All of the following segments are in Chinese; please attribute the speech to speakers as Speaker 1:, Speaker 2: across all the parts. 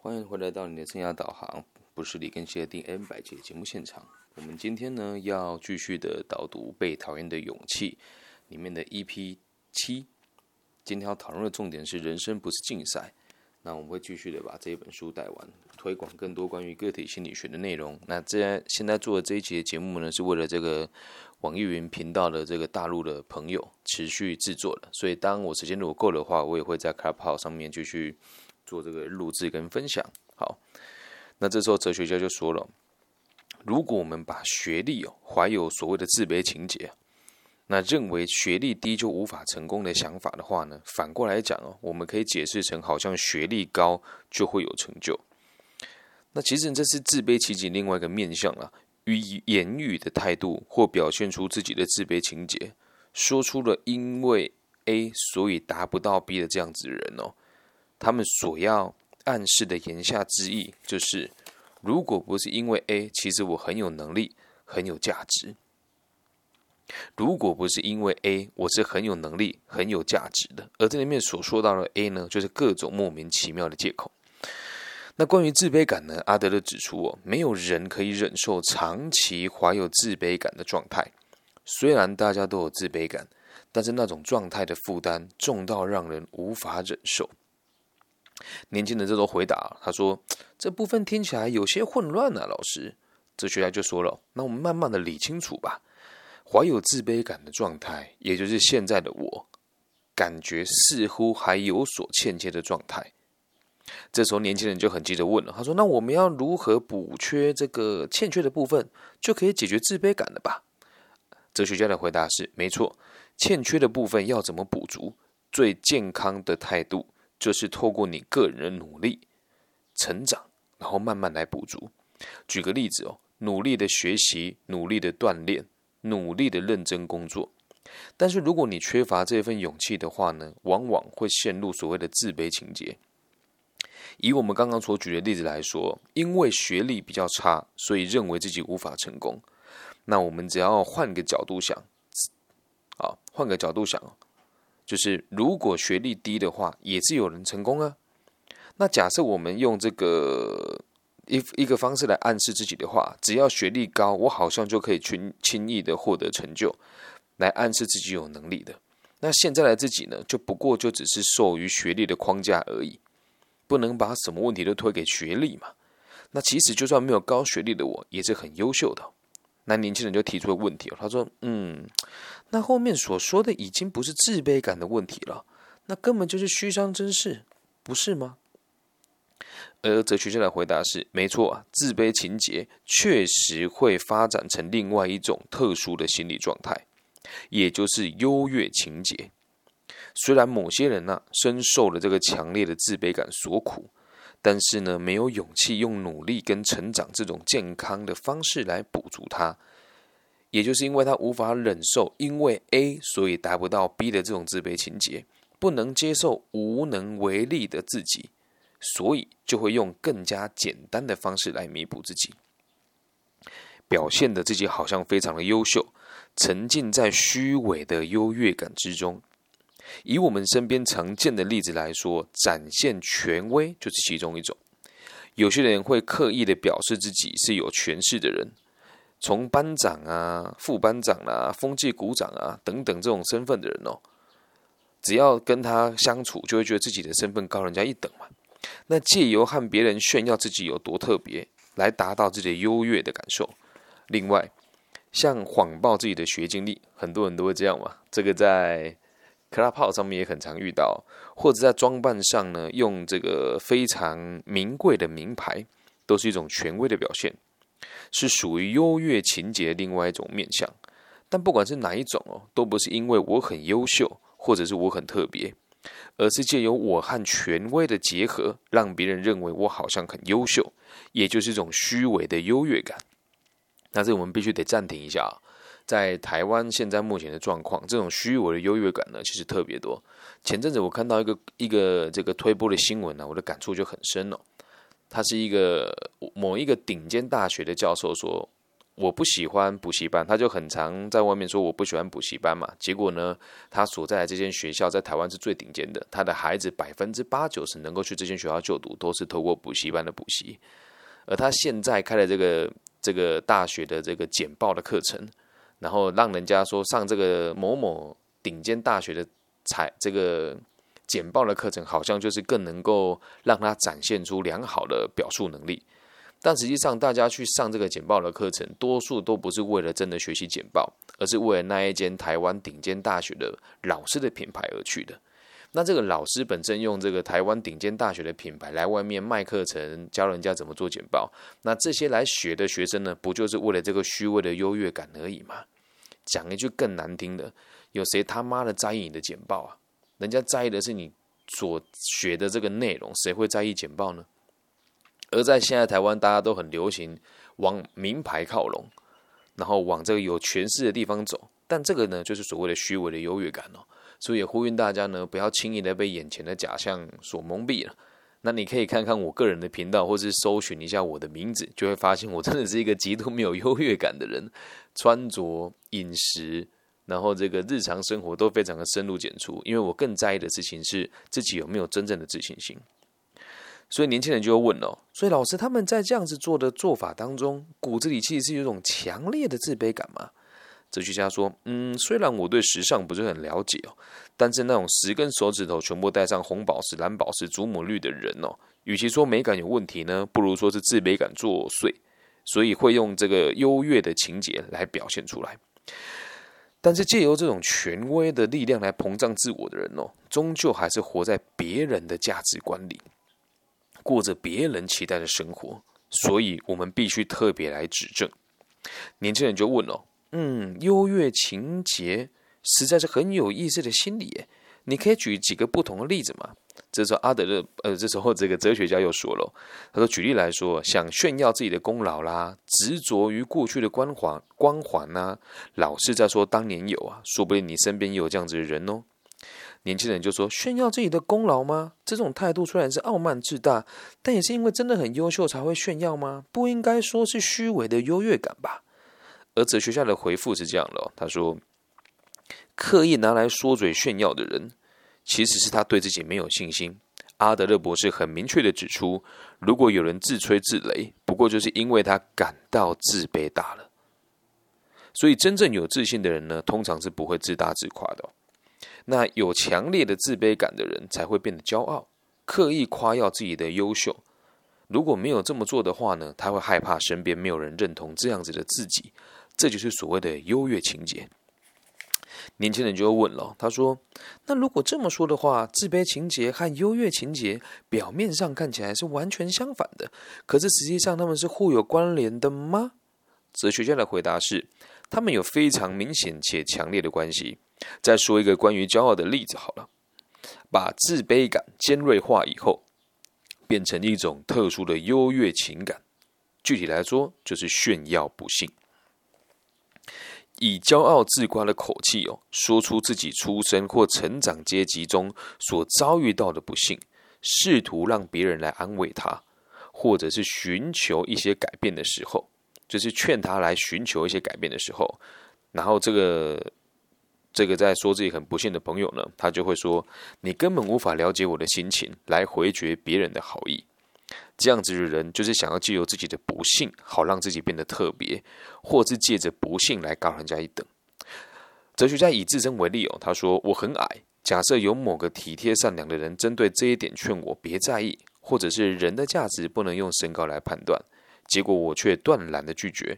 Speaker 1: 欢迎回来到你的生涯导航，不是李根希的第 N 百节节目现场。我们今天呢要继续的导读《被讨厌的勇气》里面的 EP 七。今天要讨论的重点是人生不是竞赛。那我们会继续的把这一本书带完，推广更多关于个体心理学的内容。那这现在做的这一期的节目呢，是为了这个网易云频道的这个大陆的朋友持续制作的。所以当我时间如果够的话，我也会在 Clubhouse 上面继续。做这个录制跟分享，好，那这时候哲学家就说了，如果我们把学历哦怀有所谓的自卑情节，那认为学历低就无法成功的想法的话呢，反过来讲哦，我们可以解释成好像学历高就会有成就。那其实这是自卑情节另外一个面向啊，与言语的态度或表现出自己的自卑情节，说出了因为 A 所以达不到 B 的这样子的人哦。他们所要暗示的言下之意，就是如果不是因为 A，其实我很有能力、很有价值；如果不是因为 A，我是很有能力、很有价值的。而这里面所说到的 A 呢，就是各种莫名其妙的借口。那关于自卑感呢？阿德勒指出哦，没有人可以忍受长期怀有自卑感的状态。虽然大家都有自卑感，但是那种状态的负担重到让人无法忍受。年轻人这时候回答，他说：“这部分听起来有些混乱呢。”老师，哲学家就说了：“那我们慢慢的理清楚吧。怀有自卑感的状态，也就是现在的我，感觉似乎还有所欠缺的状态。”这时候年轻人就很急着问了：“他说，那我们要如何补缺这个欠缺的部分，就可以解决自卑感了吧？”哲学家的回答是：“没错，欠缺的部分要怎么补足？最健康的态度。”就是透过你个人的努力、成长，然后慢慢来补足。举个例子哦，努力的学习、努力的锻炼、努力的认真工作。但是如果你缺乏这份勇气的话呢，往往会陷入所谓的自卑情节。以我们刚刚所举的例子来说，因为学历比较差，所以认为自己无法成功。那我们只要换个角度想，啊，换个角度想。就是如果学历低的话，也是有人成功啊。那假设我们用这个一一个方式来暗示自己的话，只要学历高，我好像就可以轻轻易的获得成就，来暗示自己有能力的。那现在的自己呢，就不过就只是受于学历的框架而已，不能把什么问题都推给学历嘛。那其实就算没有高学历的我，也是很优秀的。那年轻人就提出了问题了，他说：“嗯。”那后面所说的已经不是自卑感的问题了，那根本就是虚张声势，不是吗？而哲学家的回答是：没错啊，自卑情节确实会发展成另外一种特殊的心理状态，也就是优越情节。虽然某些人呢深受了这个强烈的自卑感所苦，但是呢没有勇气用努力跟成长这种健康的方式来补足它。也就是因为他无法忍受因为 A 所以达不到 B 的这种自卑情节，不能接受无能为力的自己，所以就会用更加简单的方式来弥补自己，表现的自己好像非常的优秀，沉浸在虚伪的优越感之中。以我们身边常见的例子来说，展现权威就是其中一种。有些人会刻意的表示自己是有权势的人。从班长啊、副班长啊、风纪股长啊等等这种身份的人哦，只要跟他相处，就会觉得自己的身份高人家一等嘛。那借由和别人炫耀自己有多特别，来达到自己的优越的感受。另外，像谎报自己的学经历，很多人都会这样嘛。这个在 Club 上面也很常遇到，或者在装扮上呢，用这个非常名贵的名牌，都是一种权威的表现。是属于优越情节另外一种面相，但不管是哪一种哦，都不是因为我很优秀，或者是我很特别，而是借由我和权威的结合，让别人认为我好像很优秀，也就是一种虚伪的优越感。那这我们必须得暂停一下，在台湾现在目前的状况，这种虚伪的优越感呢，其实特别多。前阵子我看到一个一个这个推播的新闻呢，我的感触就很深哦。他是一个某一个顶尖大学的教授说：“我不喜欢补习班，他就很常在外面说我不喜欢补习班嘛。结果呢，他所在的这间学校在台湾是最顶尖的，他的孩子百分之八九十能够去这间学校就读，都是透过补习班的补习。而他现在开了这个这个大学的这个简报的课程，然后让人家说上这个某某顶尖大学的采这个简报的课程，好像就是更能够让他展现出良好的表述能力。但实际上，大家去上这个简报的课程，多数都不是为了真的学习简报，而是为了那一间台湾顶尖大学的老师的品牌而去的。那这个老师本身用这个台湾顶尖大学的品牌来外面卖课程，教人家怎么做简报，那这些来学的学生呢，不就是为了这个虚伪的优越感而已吗？讲一句更难听的，有谁他妈的在意你的简报啊？人家在意的是你所学的这个内容，谁会在意简报呢？而在现在台湾，大家都很流行往名牌靠拢，然后往这个有权势的地方走。但这个呢，就是所谓的虚伪的优越感哦。所以也呼吁大家呢，不要轻易的被眼前的假象所蒙蔽了。那你可以看看我个人的频道，或是搜寻一下我的名字，就会发现我真的是一个极度没有优越感的人。穿着、饮食，然后这个日常生活都非常的深入简出，因为我更在意的事情是自己有没有真正的自信心。所以年轻人就会问哦，所以老师他们在这样子做的做法当中，骨子里其实是有一种强烈的自卑感吗？哲学家说，嗯，虽然我对时尚不是很了解哦，但是那种十根手指头全部戴上红宝石、蓝宝石、祖母绿的人哦，与其说美感有问题呢，不如说是自卑感作祟，所以会用这个优越的情节来表现出来。但是借由这种权威的力量来膨胀自我的人哦，终究还是活在别人的价值观里。过着别人期待的生活，所以我们必须特别来指正。年轻人就问了：“嗯，优越情节实在是很有意思的心理，你可以举几个不同的例子吗？”这时候阿德勒，呃，这时候这个哲学家又说了：“他说，举例来说，想炫耀自己的功劳啦，执着于过去的光环，光环呐，老是在说当年有啊，说不定你身边也有这样子的人哦。”年轻人就说：“炫耀自己的功劳吗？这种态度虽然是傲慢自大，但也是因为真的很优秀才会炫耀吗？不应该说是虚伪的优越感吧？”而哲学家的回复是这样的：“他说，刻意拿来说嘴炫耀的人，其实是他对自己没有信心。阿德勒博士很明确的指出，如果有人自吹自擂，不过就是因为他感到自卑大了。所以，真正有自信的人呢，通常是不会自大自夸的。”那有强烈的自卑感的人才会变得骄傲，刻意夸耀自己的优秀。如果没有这么做的话呢，他会害怕身边没有人认同这样子的自己，这就是所谓的优越情节。年轻人就会问了，他说：“那如果这么说的话，自卑情节和优越情节表面上看起来是完全相反的，可是实际上他们是互有关联的吗？”哲学家的回答是：他们有非常明显且强烈的关系。再说一个关于骄傲的例子好了，把自卑感尖锐化以后，变成一种特殊的优越情感。具体来说，就是炫耀不幸，以骄傲自夸的口气哦，说出自己出身或成长阶级中所遭遇到的不幸，试图让别人来安慰他，或者是寻求一些改变的时候，就是劝他来寻求一些改变的时候，然后这个。这个在说自己很不幸的朋友呢，他就会说：“你根本无法了解我的心情，来回绝别人的好意。”这样子的人就是想要借由自己的不幸，好让自己变得特别，或是借着不幸来高人家一等。哲学家以自身为例哦，他说：“我很矮，假设有某个体贴善良的人针对这一点劝我别在意，或者是人的价值不能用身高来判断，结果我却断然的拒绝。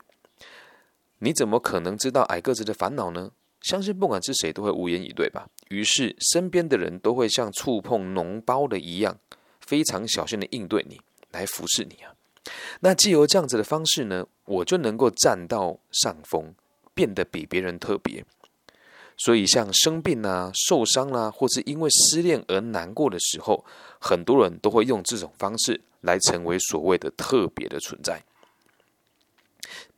Speaker 1: 你怎么可能知道矮个子的烦恼呢？”相信不管是谁都会无言以对吧？于是身边的人都会像触碰脓包的一样，非常小心的应对你，来服侍你啊。那既由这样子的方式呢，我就能够占到上风，变得比别人特别。所以像生病啊、受伤啦，或是因为失恋而难过的时候，很多人都会用这种方式来成为所谓的特别的存在，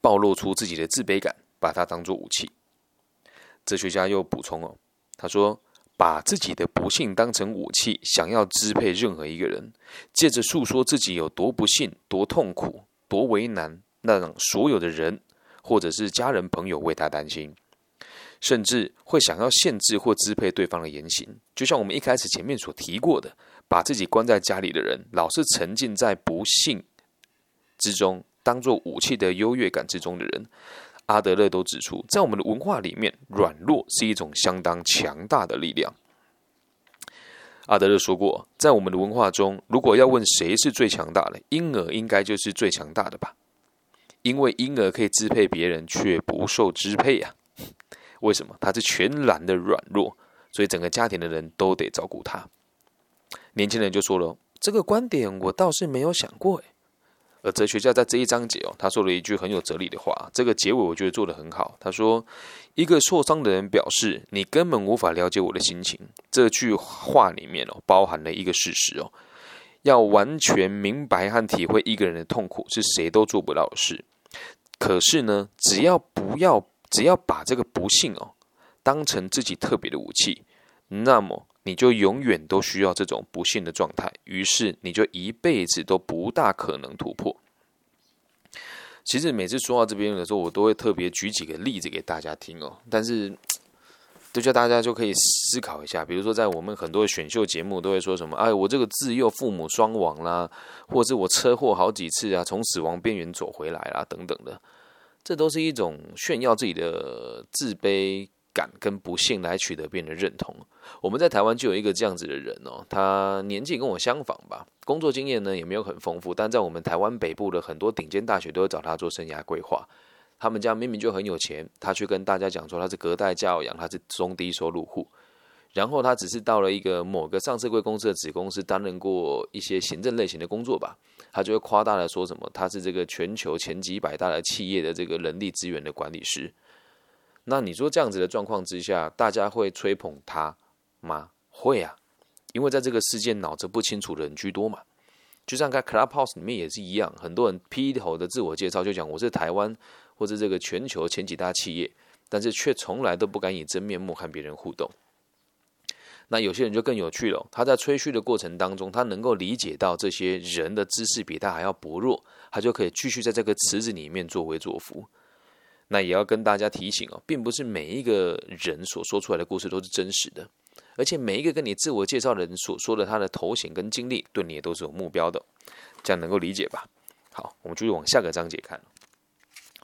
Speaker 1: 暴露出自己的自卑感，把它当做武器。哲学家又补充哦，他说：“把自己的不幸当成武器，想要支配任何一个人，借着诉说自己有多不幸、多痛苦、多为难，那让所有的人或者是家人朋友为他担心，甚至会想要限制或支配对方的言行。就像我们一开始前面所提过的，把自己关在家里的人，老是沉浸在不幸之中，当做武器的优越感之中的人，阿德勒都指出，在我们的文化里面，软弱是一种相当强大的力量。阿德勒说过，在我们的文化中，如果要问谁是最强大的，婴儿应该就是最强大的吧？因为婴儿可以支配别人，却不受支配呀。为什么？他是全然的软弱，所以整个家庭的人都得照顾他。年轻人就说了：“这个观点我倒是没有想过。”诶，而哲学家在这一章节哦，他说了一句很有哲理的话，这个结尾我觉得做得很好。他说：“一个受伤的人表示，你根本无法了解我的心情。”这句话里面哦，包含了一个事实哦，要完全明白和体会一个人的痛苦，是谁都做不到的事。可是呢，只要不要，只要把这个不幸哦，当成自己特别的武器，那么。你就永远都需要这种不幸的状态，于是你就一辈子都不大可能突破。其实每次说到这边的时候，我都会特别举几个例子给大家听哦，但是就叫大家就可以思考一下。比如说，在我们很多选秀节目都会说什么：“哎，我这个自幼父母双亡啦，或者是我车祸好几次啊，从死亡边缘走回来啦，等等的，这都是一种炫耀自己的自卑。”感跟不幸来取得别人的认同。我们在台湾就有一个这样子的人哦，他年纪跟我相仿吧，工作经验呢也没有很丰富，但在我们台湾北部的很多顶尖大学都会找他做生涯规划。他们家明明就很有钱，他去跟大家讲说他是隔代教养，他是中低收入户。然后他只是到了一个某个上市贵公司的子公司担任过一些行政类型的工作吧，他就会夸大的说什么他是这个全球前几百大的企业的这个人力资源的管理师。那你说这样子的状况之下，大家会吹捧他吗？会啊，因为在这个世界脑子不清楚的人居多嘛。就像在 Clubhouse 里面也是一样，很多人劈头的自我介绍就讲我是台湾或者这个全球前几大企业，但是却从来都不敢以真面目和别人互动。那有些人就更有趣了，他在吹嘘的过程当中，他能够理解到这些人的知识比他还要薄弱，他就可以继续在这个池子里面作威作福。那也要跟大家提醒哦，并不是每一个人所说出来的故事都是真实的，而且每一个跟你自我介绍的人所说的他的头衔跟经历，对你也都是有目标的，这样能够理解吧？好，我们继续往下个章节看。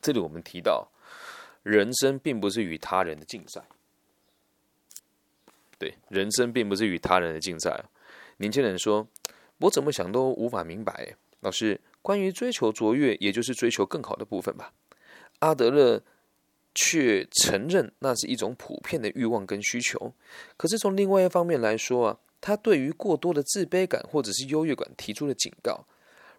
Speaker 1: 这里我们提到，人生并不是与他人的竞赛。对，人生并不是与他人的竞赛。年轻人说：“我怎么想都无法明白。”老师，关于追求卓越，也就是追求更好的部分吧。阿德勒却承认那是一种普遍的欲望跟需求，可是从另外一方面来说啊，他对于过多的自卑感或者是优越感提出了警告。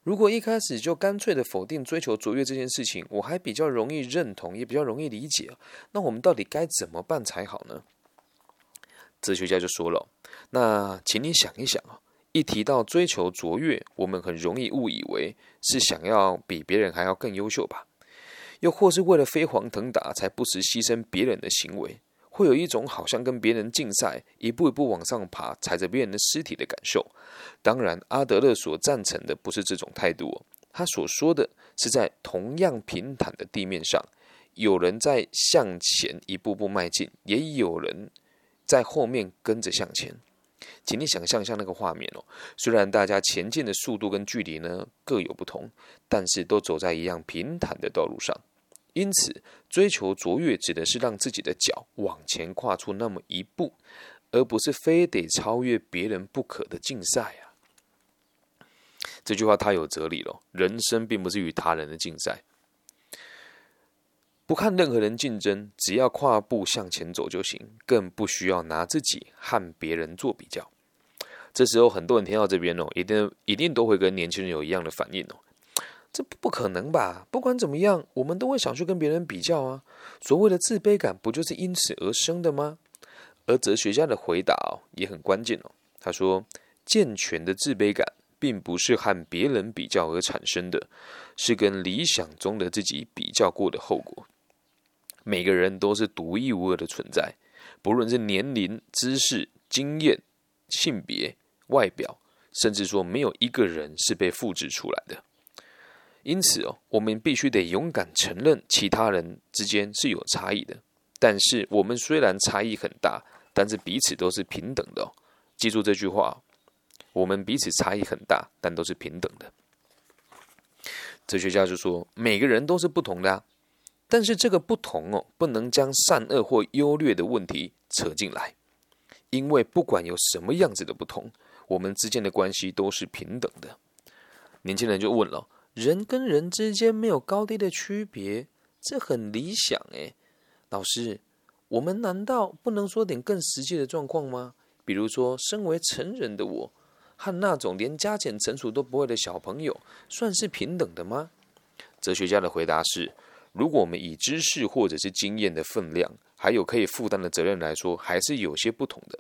Speaker 1: 如果一开始就干脆的否定追求卓越这件事情，我还比较容易认同，也比较容易理解。那我们到底该怎么办才好呢？哲学家就说了：“那请你想一想啊，一提到追求卓越，我们很容易误以为是想要比别人还要更优秀吧。”又或是为了飞黄腾达才不时牺牲别人的行为，会有一种好像跟别人竞赛，一步一步往上爬，踩着别人的尸体的感受。当然，阿德勒所赞成的不是这种态度，他所说的是在同样平坦的地面上，有人在向前一步步迈进，也有人在后面跟着向前。请你想象一下那个画面哦，虽然大家前进的速度跟距离呢各有不同，但是都走在一样平坦的道路上。因此，追求卓越指的是让自己的脚往前跨出那么一步，而不是非得超越别人不可的竞赛啊！这句话太有哲理了。人生并不是与他人的竞赛，不看任何人竞争，只要跨步向前走就行，更不需要拿自己和别人做比较。这时候，很多人听到这边哦，一定一定都会跟年轻人有一样的反应哦。这不可能吧？不管怎么样，我们都会想去跟别人比较啊。所谓的自卑感，不就是因此而生的吗？而哲学家的回答哦，也很关键哦。他说，健全的自卑感，并不是和别人比较而产生的，是跟理想中的自己比较过的后果。每个人都是独一无二的存在，不论是年龄、知识、经验、性别、外表，甚至说没有一个人是被复制出来的。因此哦，我们必须得勇敢承认其他人之间是有差异的。但是我们虽然差异很大，但是彼此都是平等的。记住这句话：我们彼此差异很大，但都是平等的。哲学家就说，每个人都是不同的，啊但是这个不同哦，不能将善恶或优劣的问题扯进来，因为不管有什么样子的不同，我们之间的关系都是平等的。年轻人就问了：人跟人之间没有高低的区别，这很理想诶。老师，我们难道不能说点更实际的状况吗？比如说，身为成人的我，和那种连加减乘除都不会的小朋友，算是平等的吗？哲学家的回答是：如果我们以知识或者是经验的分量，还有可以负担的责任来说，还是有些不同的。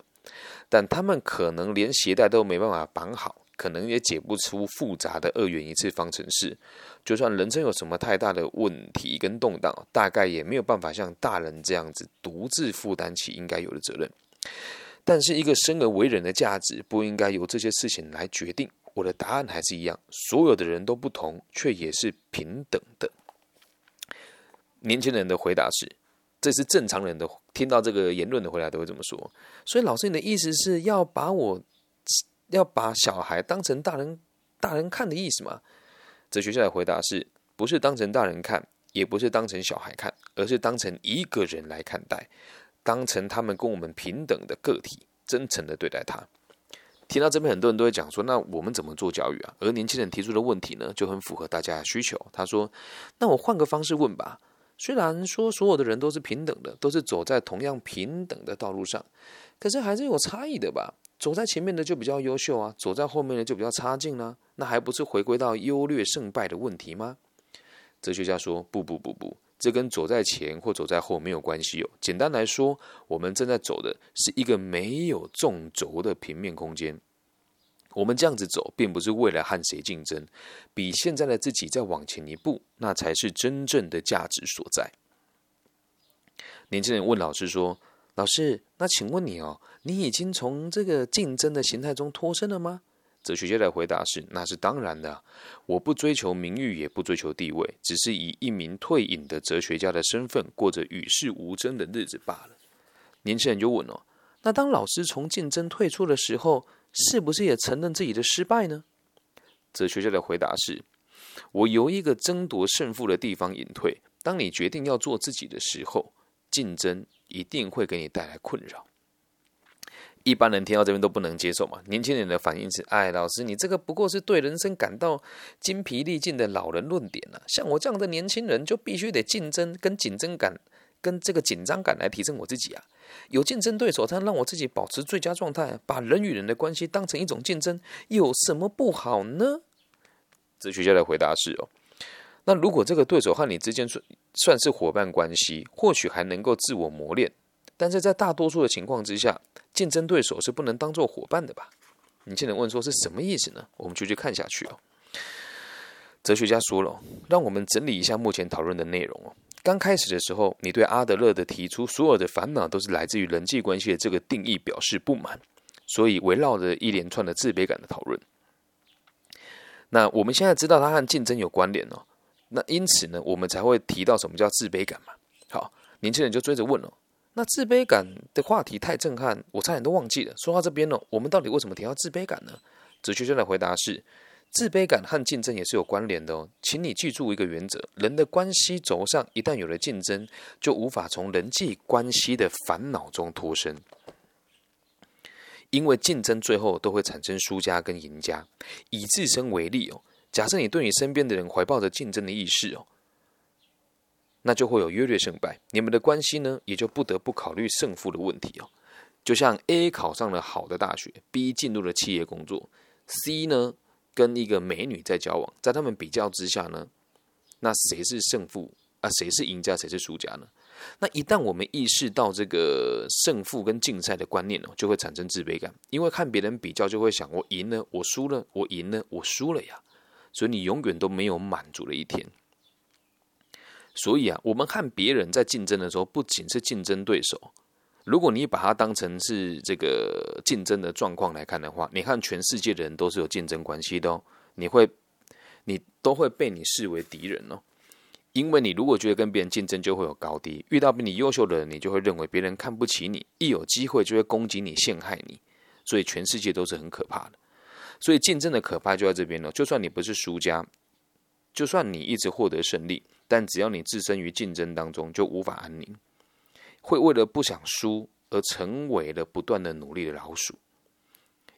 Speaker 1: 但他们可能连鞋带都没办法绑好。可能也解不出复杂的二元一次方程式，就算人生有什么太大的问题跟动荡，大概也没有办法像大人这样子独自负担起应该有的责任。但是，一个生而为人的价值不应该由这些事情来决定。我的答案还是一样：所有的人都不同，却也是平等的。年轻人的回答是：这是正常人的听到这个言论的回答都会这么说。所以，老师，你的意思是要把我？要把小孩当成大人，大人看的意思吗？哲学家的回答是：不是当成大人看，也不是当成小孩看，而是当成一个人来看待，当成他们跟我们平等的个体，真诚的对待他。听到这边，很多人都会讲说：那我们怎么做教育啊？而年轻人提出的问题呢，就很符合大家的需求。他说：那我换个方式问吧。虽然说所有的人都是平等的，都是走在同样平等的道路上，可是还是有差异的吧？走在前面的就比较优秀啊，走在后面的就比较差劲呢。那还不是回归到优劣胜败的问题吗？哲学家说：不不不不，这跟走在前或走在后没有关系哦。简单来说，我们正在走的是一个没有纵轴的平面空间。我们这样子走，并不是为了和谁竞争，比现在的自己再往前一步，那才是真正的价值所在。年轻人问老师说。老师，那请问你哦，你已经从这个竞争的形态中脱身了吗？哲学家的回答是：那是当然的。我不追求名誉，也不追求地位，只是以一名退隐的哲学家的身份，过着与世无争的日子罢了。年轻人就问哦，那当老师从竞争退出的时候，是不是也承认自己的失败呢？哲学家的回答是：我由一个争夺胜负的地方隐退。当你决定要做自己的时候，竞争。一定会给你带来困扰。一般人听到这边都不能接受嘛。年轻人的反应是：哎，老师，你这个不过是对人生感到精疲力尽的老人论点啊。像我这样的年轻人，就必须得竞争，跟紧争感，跟这个紧张感来提升我自己啊。有竞争对手，才能让我自己保持最佳状态。把人与人的关系当成一种竞争，有什么不好呢？哲学家的回答是：哦。那如果这个对手和你之间算算是伙伴关系，或许还能够自我磨练，但是在大多数的情况之下，竞争对手是不能当做伙伴的吧？你现在问说是什么意思呢？我们继续看下去哦。哲学家说了，让我们整理一下目前讨论的内容哦。刚开始的时候，你对阿德勒的提出所有的烦恼都是来自于人际关系的这个定义表示不满，所以围绕着一连串的自卑感的讨论。那我们现在知道它和竞争有关联哦。那因此呢，我们才会提到什么叫自卑感嘛？好，年轻人就追着问了。那自卑感的话题太震撼，我差点都忘记了。说到这边呢，我们到底为什么提到自卑感呢？哲学家的回答是：自卑感和竞争也是有关联的哦。请你记住一个原则：人的关系轴上一旦有了竞争，就无法从人际关系的烦恼中脱身，因为竞争最后都会产生输家跟赢家。以自身为例哦。假设你对你身边的人怀抱着竞争的意识哦，那就会有约略胜败，你们的关系呢也就不得不考虑胜负的问题哦。就像 A 考上了好的大学，B 进入了企业工作，C 呢跟一个美女在交往，在他们比较之下呢，那谁是胜负啊？谁是赢家？谁是输家呢？那一旦我们意识到这个胜负跟竞赛的观念哦，就会产生自卑感，因为看别人比较就会想：我赢了，我输了，我赢了，我输了呀。所以你永远都没有满足的一天。所以啊，我们和别人在竞争的时候，不仅是竞争对手。如果你把它当成是这个竞争的状况来看的话，你看全世界的人都是有竞争关系的哦。你会，你都会被你视为敌人哦。因为你如果觉得跟别人竞争就会有高低，遇到比你优秀的人，你就会认为别人看不起你，一有机会就会攻击你、陷害你，所以全世界都是很可怕的。所以竞争的可怕就在这边了。就算你不是输家，就算你一直获得胜利，但只要你置身于竞争当中，就无法安宁，会为了不想输而成为了不断的努力的老鼠，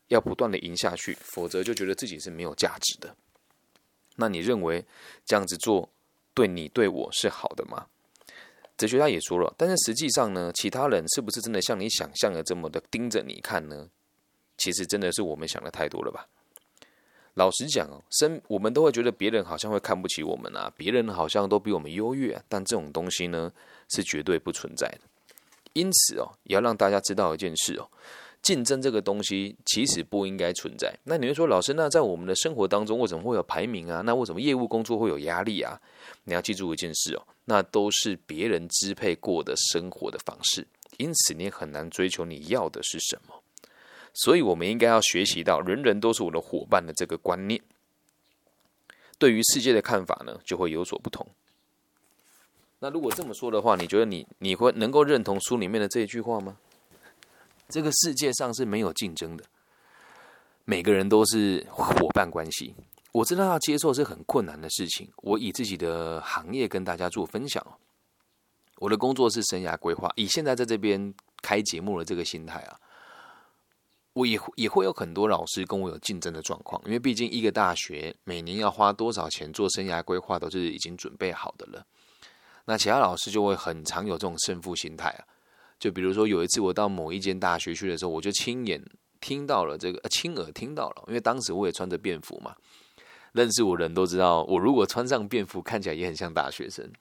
Speaker 1: 要不断的赢下去，否则就觉得自己是没有价值的。那你认为这样子做？对你对我是好的吗？哲学家也说了，但是实际上呢，其他人是不是真的像你想象的这么的盯着你看呢？其实真的是我们想的太多了吧。老实讲哦，生我们都会觉得别人好像会看不起我们啊，别人好像都比我们优越，但这种东西呢是绝对不存在的。因此哦，也要让大家知道一件事哦。竞争这个东西其实不应该存在。那你会说，老师，那在我们的生活当中，为什么会有排名啊？那为什么业务工作会有压力啊？你要记住一件事哦，那都是别人支配过的生活的方式，因此你很难追求你要的是什么。所以，我们应该要学习到人人都是我的伙伴的这个观念。对于世界的看法呢，就会有所不同。那如果这么说的话，你觉得你你会能够认同书里面的这一句话吗？这个世界上是没有竞争的，每个人都是伙伴关系。我知道要接受是很困难的事情。我以自己的行业跟大家做分享我的工作是生涯规划，以现在在这边开节目的这个心态啊，我也也会有很多老师跟我有竞争的状况，因为毕竟一个大学每年要花多少钱做生涯规划都是已经准备好的了。那其他老师就会很常有这种胜负心态啊。就比如说有一次我到某一间大学去的时候，我就亲眼听到了这个，亲耳听到了，因为当时我也穿着便服嘛，认识我人都知道，我如果穿上便服，看起来也很像大学生。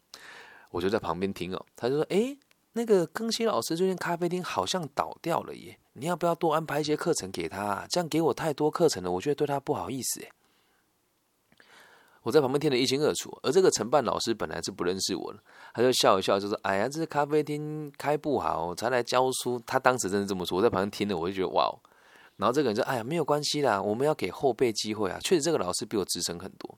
Speaker 1: 我就在旁边听哦，他就说：“哎，那个庚希老师最近咖啡厅好像倒掉了耶，你要不要多安排一些课程给他？这样给我太多课程了，我觉得对他不好意思。”哎。我在旁边听得一清二楚，而这个承办老师本来是不认识我的，他就笑一笑，就说：“哎呀，这是咖啡厅开不好，才来教书。”他当时真的这么说，我在旁边听了，我就觉得哇哦。然后这个人说：“哎呀，没有关系啦，我们要给后辈机会啊。”确实，这个老师比我资深很多。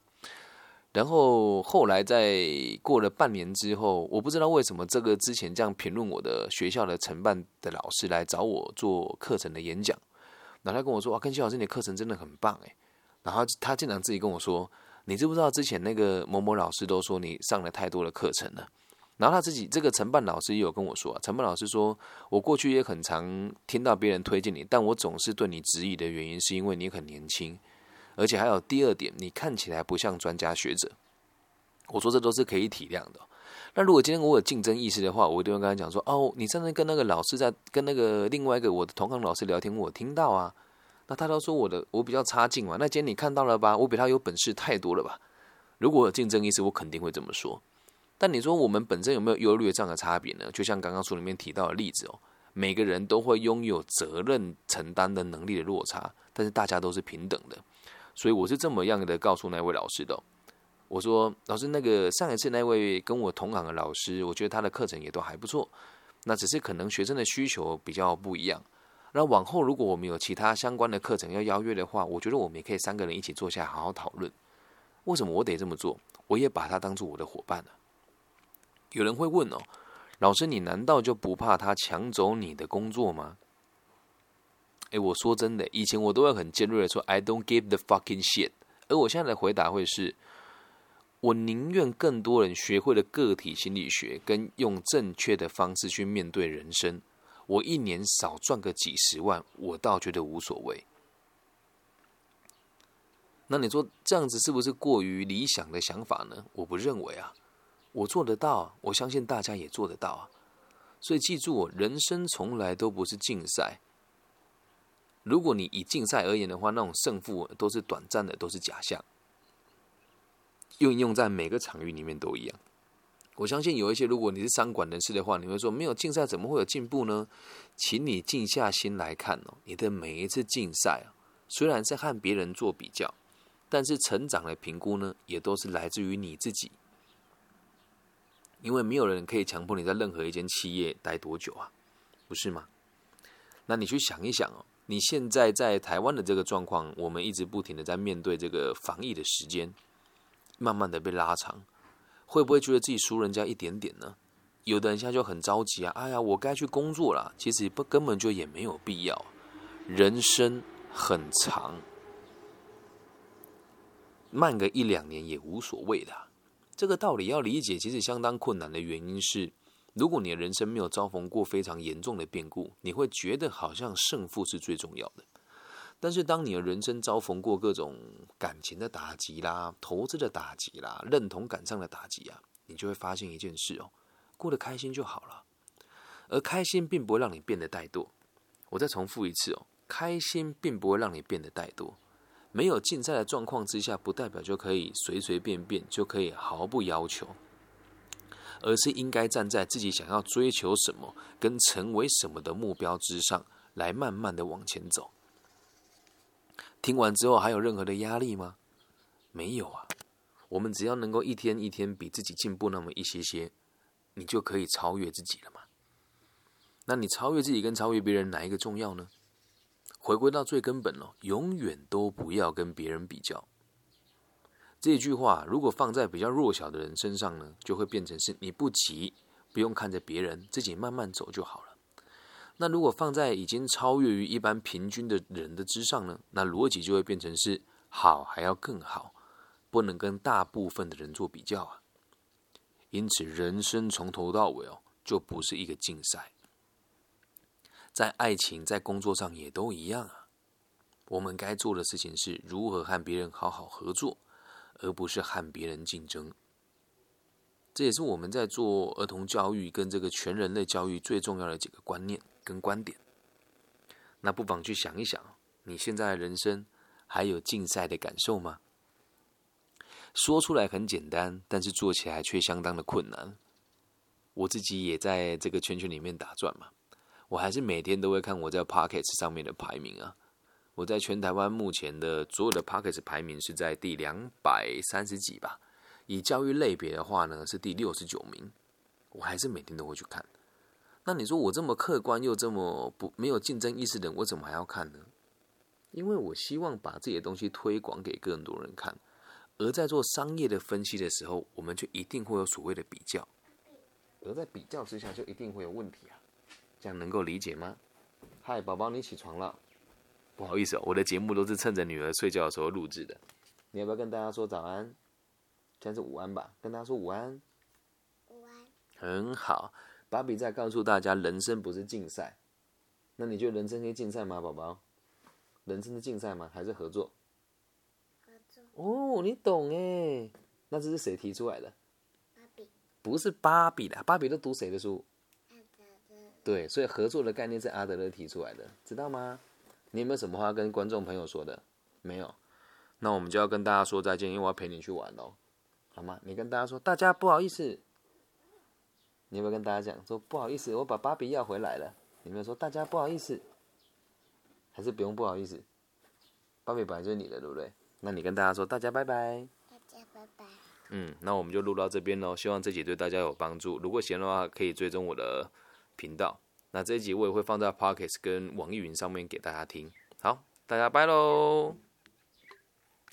Speaker 1: 然后后来在过了半年之后，我不知道为什么这个之前这样评论我的学校的承办的老师来找我做课程的演讲，然后他跟我说：“哇，跟谢老师你的课程真的很棒诶。然后他竟然自己跟我说。你知不知道之前那个某某老师都说你上了太多的课程了？然后他自己这个承办老师也有跟我说，承办老师说我过去也很常听到别人推荐你，但我总是对你质疑的原因是因为你很年轻，而且还有第二点，你看起来不像专家学者。我说这都是可以体谅的。那如果今天我有竞争意识的话，我一定会跟他讲说：哦，你上次跟那个老师在跟那个另外一个我的同行老师聊天，我听到啊。那他都说我的我比较差劲嘛？那今天你看到了吧？我比他有本事太多了吧？如果有竞争意识，我肯定会这么说。但你说我们本身有没有优劣这样的差别呢？就像刚刚书里面提到的例子哦，每个人都会拥有责任承担的能力的落差，但是大家都是平等的。所以我是这么样的告诉那位老师的。我说老师，那个上一次那位跟我同行的老师，我觉得他的课程也都还不错。那只是可能学生的需求比较不一样。那往后，如果我们有其他相关的课程要邀约的话，我觉得我们也可以三个人一起坐下好好讨论。为什么我得这么做？我也把他当做我的伙伴了。有人会问哦，老师，你难道就不怕他抢走你的工作吗？诶，我说真的，以前我都会很尖锐的说 “I don't give the fucking shit”，而我现在的回答会是：我宁愿更多人学会了个体心理学，跟用正确的方式去面对人生。我一年少赚个几十万，我倒觉得无所谓。那你说这样子是不是过于理想的想法呢？我不认为啊，我做得到，我相信大家也做得到啊。所以记住，人生从来都不是竞赛。如果你以竞赛而言的话，那种胜负都是短暂的，都是假象。运用在每个场域里面都一样。我相信有一些，如果你是商管人士的话，你会说没有竞赛怎么会有进步呢？请你静下心来看哦，你的每一次竞赛啊，虽然是和别人做比较，但是成长的评估呢，也都是来自于你自己。因为没有人可以强迫你在任何一间企业待多久啊，不是吗？那你去想一想哦，你现在在台湾的这个状况，我们一直不停的在面对这个防疫的时间。慢慢的被拉长？会不会觉得自己输人家一点点呢？有的人现在就很着急啊！哎呀，我该去工作了。其实不根本就也没有必要。人生很长，慢个一两年也无所谓的。这个道理要理解，其实相当困难的原因是，如果你的人生没有遭逢过非常严重的变故，你会觉得好像胜负是最重要的。但是，当你的人生遭逢过各种感情的打击啦、投资的打击啦、认同感上的打击啊，你就会发现一件事哦，过得开心就好了。而开心并不会让你变得怠惰。我再重复一次哦，开心并不会让你变得怠惰。没有竞赛的状况之下，不代表就可以随随便便就可以毫不要求，而是应该站在自己想要追求什么跟成为什么的目标之上，来慢慢的往前走。听完之后还有任何的压力吗？没有啊，我们只要能够一天一天比自己进步那么一些些，你就可以超越自己了嘛。那你超越自己跟超越别人哪一个重要呢？回归到最根本哦，永远都不要跟别人比较。这句话如果放在比较弱小的人身上呢，就会变成是你不急，不用看着别人，自己慢慢走就好了。那如果放在已经超越于一般平均的人的之上呢，那逻辑就会变成是好还要更好，不能跟大部分的人做比较啊。因此，人生从头到尾哦，就不是一个竞赛。在爱情、在工作上也都一样啊。我们该做的事情是如何和别人好好合作，而不是和别人竞争。这也是我们在做儿童教育跟这个全人类教育最重要的几个观念跟观点。那不妨去想一想，你现在的人生还有竞赛的感受吗？说出来很简单，但是做起来却相当的困难。我自己也在这个圈圈里面打转嘛。我还是每天都会看我在 Pocket 上面的排名啊！我在全台湾目前的所有的 Pockets 排名是在第两百三十几吧。以教育类别的话呢，是第六十九名。我还是每天都会去看。那你说我这么客观又这么不没有竞争意识的人，我怎么还要看呢？因为我希望把自己的东西推广给更多人看。而在做商业的分析的时候，我们就一定会有所谓的比较。而在比较之下，就一定会有问题啊！这样能够理解吗？嗨，宝宝，你起床了。不好意思哦，我的节目都是趁着女儿睡觉的时候录制的。你要不要跟大家说早安？现在是午安吧？跟大家说午安。
Speaker 2: 午安。
Speaker 1: 很好，芭比在告诉大家，人生不是竞赛。那你觉得人生是竞赛吗，宝宝？人生的竞赛吗？还是合作？
Speaker 2: 合作。
Speaker 1: 哦，你懂哎。那这是谁提出来的？
Speaker 2: 芭比。
Speaker 1: 不是芭比的，芭比都读谁的书？对，所以合作的概念是阿德勒提出来的，知道吗？你有没有什么话跟观众朋友说的？没有，那我们就要跟大家说再见，因为我要陪你去玩喽，好吗？你跟大家说，大家不好意思，你有没有跟大家讲说不好意思，我把芭比要回来了？有没有说大家不好意思？还是不用不好意思？芭比本来就是你的，对不对？那你跟大家说，大家拜拜。
Speaker 2: 大家拜拜。
Speaker 1: 嗯，那我们就录到这边喽，希望这集对大家有帮助。如果行的话，可以追踪我的。频道，那这一集我也会放在 Pockets 跟网易云上面给大家听。好，大家拜喽。